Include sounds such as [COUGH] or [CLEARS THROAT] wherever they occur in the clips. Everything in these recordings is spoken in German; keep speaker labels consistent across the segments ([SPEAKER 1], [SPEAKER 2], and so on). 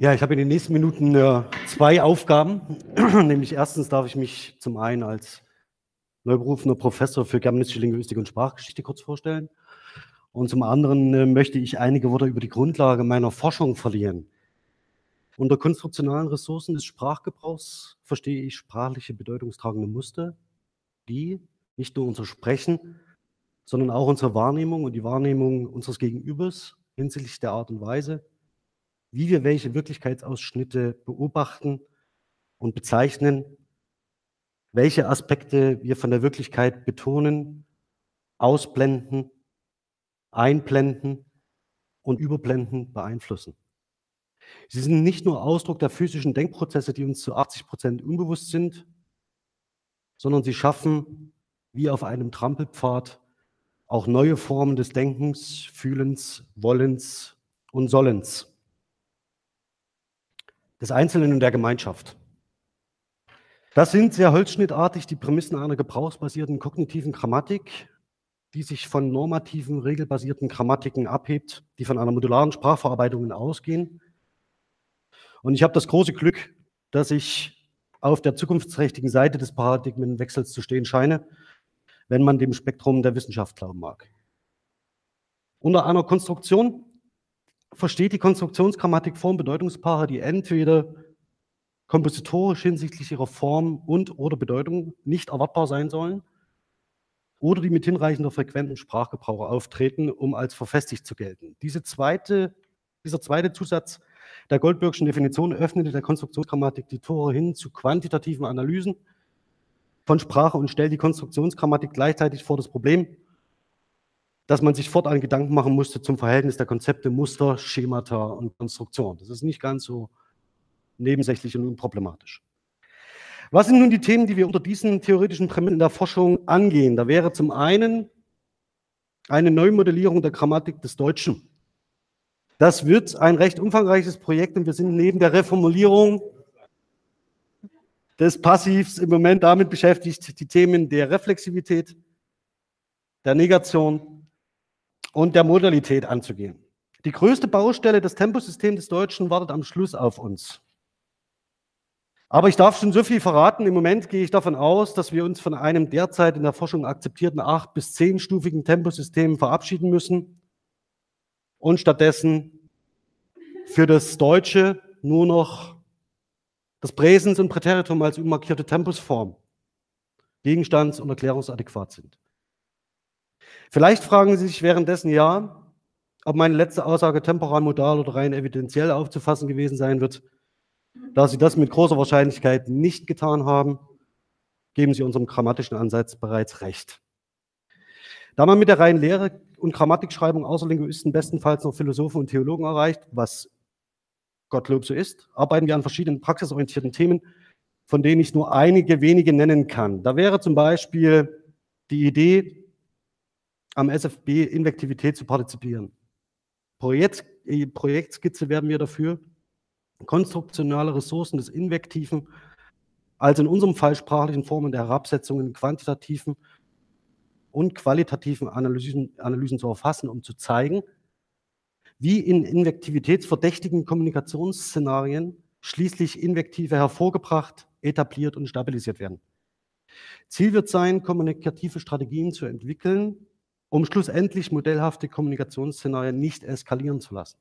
[SPEAKER 1] Ja, ich habe in den nächsten Minuten äh, zwei Aufgaben. [CLEARS THROAT] Nämlich erstens darf ich mich zum einen als neuberufener Professor für germanistische Linguistik und Sprachgeschichte kurz vorstellen. Und zum anderen äh, möchte ich einige Worte über die Grundlage meiner Forschung verlieren. Unter konstruktionalen Ressourcen des Sprachgebrauchs verstehe ich sprachliche bedeutungstragende Muster, die nicht nur unser Sprechen, sondern auch unsere Wahrnehmung und die Wahrnehmung unseres Gegenübers hinsichtlich der Art und Weise, wie wir welche Wirklichkeitsausschnitte beobachten und bezeichnen, welche Aspekte wir von der Wirklichkeit betonen, ausblenden, einblenden und überblenden beeinflussen. Sie sind nicht nur Ausdruck der physischen Denkprozesse, die uns zu 80 Prozent unbewusst sind, sondern sie schaffen wie auf einem Trampelpfad auch neue Formen des Denkens, Fühlens, Wollens und Sollens des Einzelnen und der Gemeinschaft. Das sind sehr holzschnittartig die Prämissen einer gebrauchsbasierten kognitiven Grammatik, die sich von normativen, regelbasierten Grammatiken abhebt, die von einer modularen Sprachverarbeitung ausgehen. Und ich habe das große Glück, dass ich auf der zukunftsträchtigen Seite des Paradigmenwechsels zu stehen scheine, wenn man dem Spektrum der Wissenschaft glauben mag. Unter einer Konstruktion versteht die Konstruktionsgrammatik Form Bedeutungspaare, die entweder kompositorisch hinsichtlich ihrer Form und oder Bedeutung nicht erwartbar sein sollen oder die mit hinreichender frequenten Sprachgebrauch auftreten, um als verfestigt zu gelten. Diese zweite, dieser zweite Zusatz der Goldbergschen Definition öffnete der Konstruktionsgrammatik die Tore hin zu quantitativen Analysen von Sprache und stellt die Konstruktionsgrammatik gleichzeitig vor das Problem, dass man sich fortan Gedanken machen musste zum Verhältnis der Konzepte Muster, Schemata und Konstruktion. Das ist nicht ganz so nebensächlich und unproblematisch. Was sind nun die Themen, die wir unter diesen theoretischen Prämissen der Forschung angehen? Da wäre zum einen eine Neumodellierung der Grammatik des Deutschen. Das wird ein recht umfangreiches Projekt und wir sind neben der Reformulierung des Passivs im Moment damit beschäftigt, die Themen der Reflexivität, der Negation und der Modalität anzugehen. Die größte Baustelle, das Temposystem des Deutschen, wartet am Schluss auf uns. Aber ich darf schon so viel verraten. Im Moment gehe ich davon aus, dass wir uns von einem derzeit in der Forschung akzeptierten acht- bis zehnstufigen Temposystem verabschieden müssen und stattdessen für das Deutsche nur noch das Präsens und Präteritum als unmarkierte Tempusform gegenstands- und erklärungsadäquat sind. Vielleicht fragen Sie sich währenddessen ja, ob meine letzte Aussage temporal, modal oder rein evidenziell aufzufassen gewesen sein wird. Da Sie das mit großer Wahrscheinlichkeit nicht getan haben, geben Sie unserem grammatischen Ansatz bereits recht. Da man mit der reinen Lehre und Grammatikschreibung außer Linguisten bestenfalls noch Philosophen und Theologen erreicht, was Gottlob so ist, arbeiten wir an verschiedenen praxisorientierten Themen, von denen ich nur einige wenige nennen kann. Da wäre zum Beispiel die Idee, am SFB Invektivität zu partizipieren. Projekt, äh, Projektskizze werden wir dafür. Konstruktionale Ressourcen des Invektiven, also in unserem Fall sprachlichen Formen der Herabsetzung in quantitativen und qualitativen Analysen, Analysen zu erfassen, um zu zeigen, wie in invektivitätsverdächtigen Kommunikationsszenarien schließlich Invektive hervorgebracht, etabliert und stabilisiert werden. Ziel wird sein, kommunikative Strategien zu entwickeln, um schlussendlich modellhafte Kommunikationsszenarien nicht eskalieren zu lassen.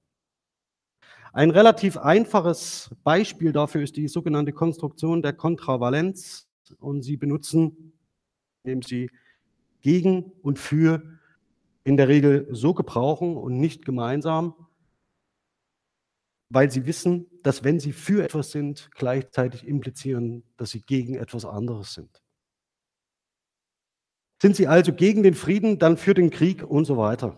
[SPEAKER 1] Ein relativ einfaches Beispiel dafür ist die sogenannte Konstruktion der Kontravalenz und Sie benutzen, indem Sie gegen und für in der Regel so gebrauchen und nicht gemeinsam, weil Sie wissen, dass wenn Sie für etwas sind, gleichzeitig implizieren, dass Sie gegen etwas anderes sind. Sind sie also gegen den Frieden, dann für den Krieg und so weiter.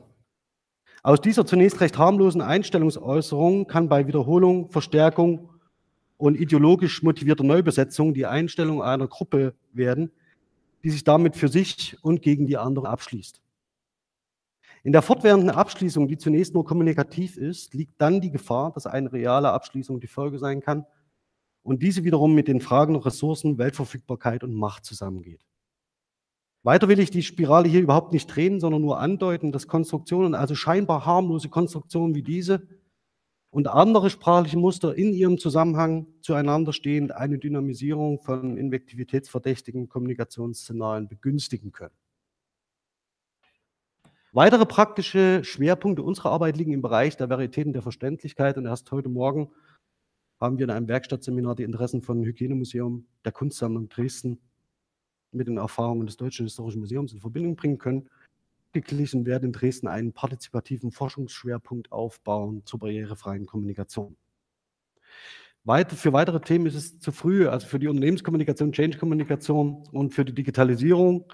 [SPEAKER 1] Aus dieser zunächst recht harmlosen Einstellungsäußerung kann bei Wiederholung, Verstärkung und ideologisch motivierter Neubesetzung die Einstellung einer Gruppe werden, die sich damit für sich und gegen die anderen abschließt. In der fortwährenden Abschließung, die zunächst nur kommunikativ ist, liegt dann die Gefahr, dass eine reale Abschließung die Folge sein kann und diese wiederum mit den Fragen nach Ressourcen, Weltverfügbarkeit und Macht zusammengeht. Weiter will ich die Spirale hier überhaupt nicht drehen, sondern nur andeuten, dass Konstruktionen, also scheinbar harmlose Konstruktionen wie diese, und andere sprachliche Muster in ihrem Zusammenhang zueinander stehend eine Dynamisierung von invektivitätsverdächtigen Kommunikationsszenarien begünstigen können. Weitere praktische Schwerpunkte unserer Arbeit liegen im Bereich der Varietäten der Verständlichkeit und erst heute Morgen haben wir in einem Werkstattseminar die Interessen von Hygienemuseum der Kunstsammlung Dresden mit den Erfahrungen des Deutschen Historischen Museums in Verbindung bringen können. Geglichen werden in Dresden einen partizipativen Forschungsschwerpunkt aufbauen zur barrierefreien Kommunikation. für weitere Themen ist es zu früh, also für die Unternehmenskommunikation, Change-Kommunikation und für die Digitalisierung.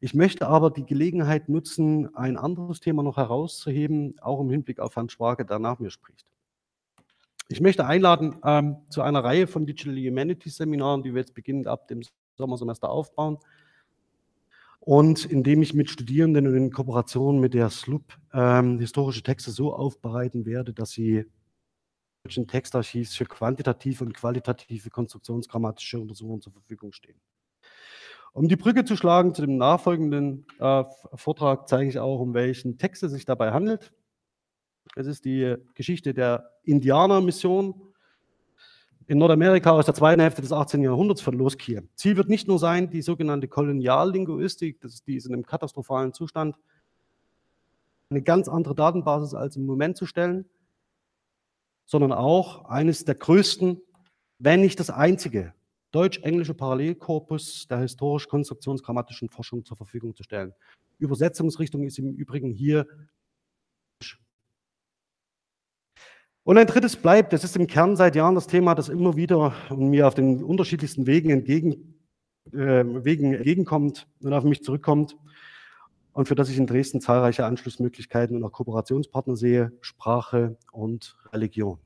[SPEAKER 1] Ich möchte aber die Gelegenheit nutzen, ein anderes Thema noch herauszuheben, auch im Hinblick auf Herrn Schwage, der nach mir spricht. Ich möchte einladen ähm, zu einer Reihe von Digital Humanities Seminaren, die wir jetzt beginnend ab dem Sommersemester aufbauen. Und indem ich mit Studierenden und in Kooperation mit der SLUB ähm, historische Texte so aufbereiten werde, dass sie deutschen Textarchivs für quantitative und qualitative konstruktionsgrammatische Untersuchungen zur Verfügung stehen. Um die Brücke zu schlagen zu dem nachfolgenden äh, Vortrag, zeige ich auch, um welchen Text es sich dabei handelt. Es ist die Geschichte der Indianermission in Nordamerika aus der zweiten Hälfte des 18. Jahrhunderts von Loskier. Ziel wird nicht nur sein, die sogenannte Koloniallinguistik, das ist, die ist in einem katastrophalen Zustand, eine ganz andere Datenbasis als im Moment zu stellen, sondern auch eines der größten, wenn nicht das einzige, deutsch-englische Parallelkorpus der historisch-konstruktionsgrammatischen Forschung zur Verfügung zu stellen. Übersetzungsrichtung ist im Übrigen hier Und ein drittes bleibt, das ist im Kern seit Jahren das Thema, das immer wieder mir auf den unterschiedlichsten Wegen, entgegen, äh, Wegen entgegenkommt und auf mich zurückkommt und für das ich in Dresden zahlreiche Anschlussmöglichkeiten und auch Kooperationspartner sehe, Sprache und Religion.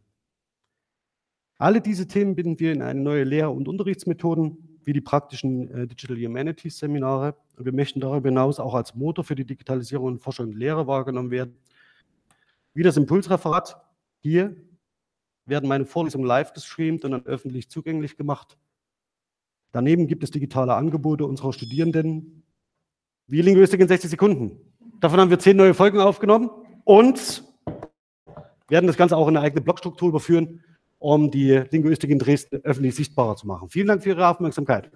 [SPEAKER 1] Alle diese Themen binden wir in eine neue Lehr- und Unterrichtsmethoden, wie die praktischen äh, Digital Humanities Seminare. Und wir möchten darüber hinaus auch als Motor für die Digitalisierung und Forschung und Lehre wahrgenommen werden. Wie das Impulsreferat hier werden meine Vorlesungen live gestreamt und dann öffentlich zugänglich gemacht. Daneben gibt es digitale Angebote unserer Studierenden, wie Linguistik in 60 Sekunden. Davon haben wir zehn neue Folgen aufgenommen und werden das Ganze auch in eine eigene Blogstruktur überführen, um die Linguistik in Dresden öffentlich sichtbarer zu machen. Vielen Dank für Ihre Aufmerksamkeit.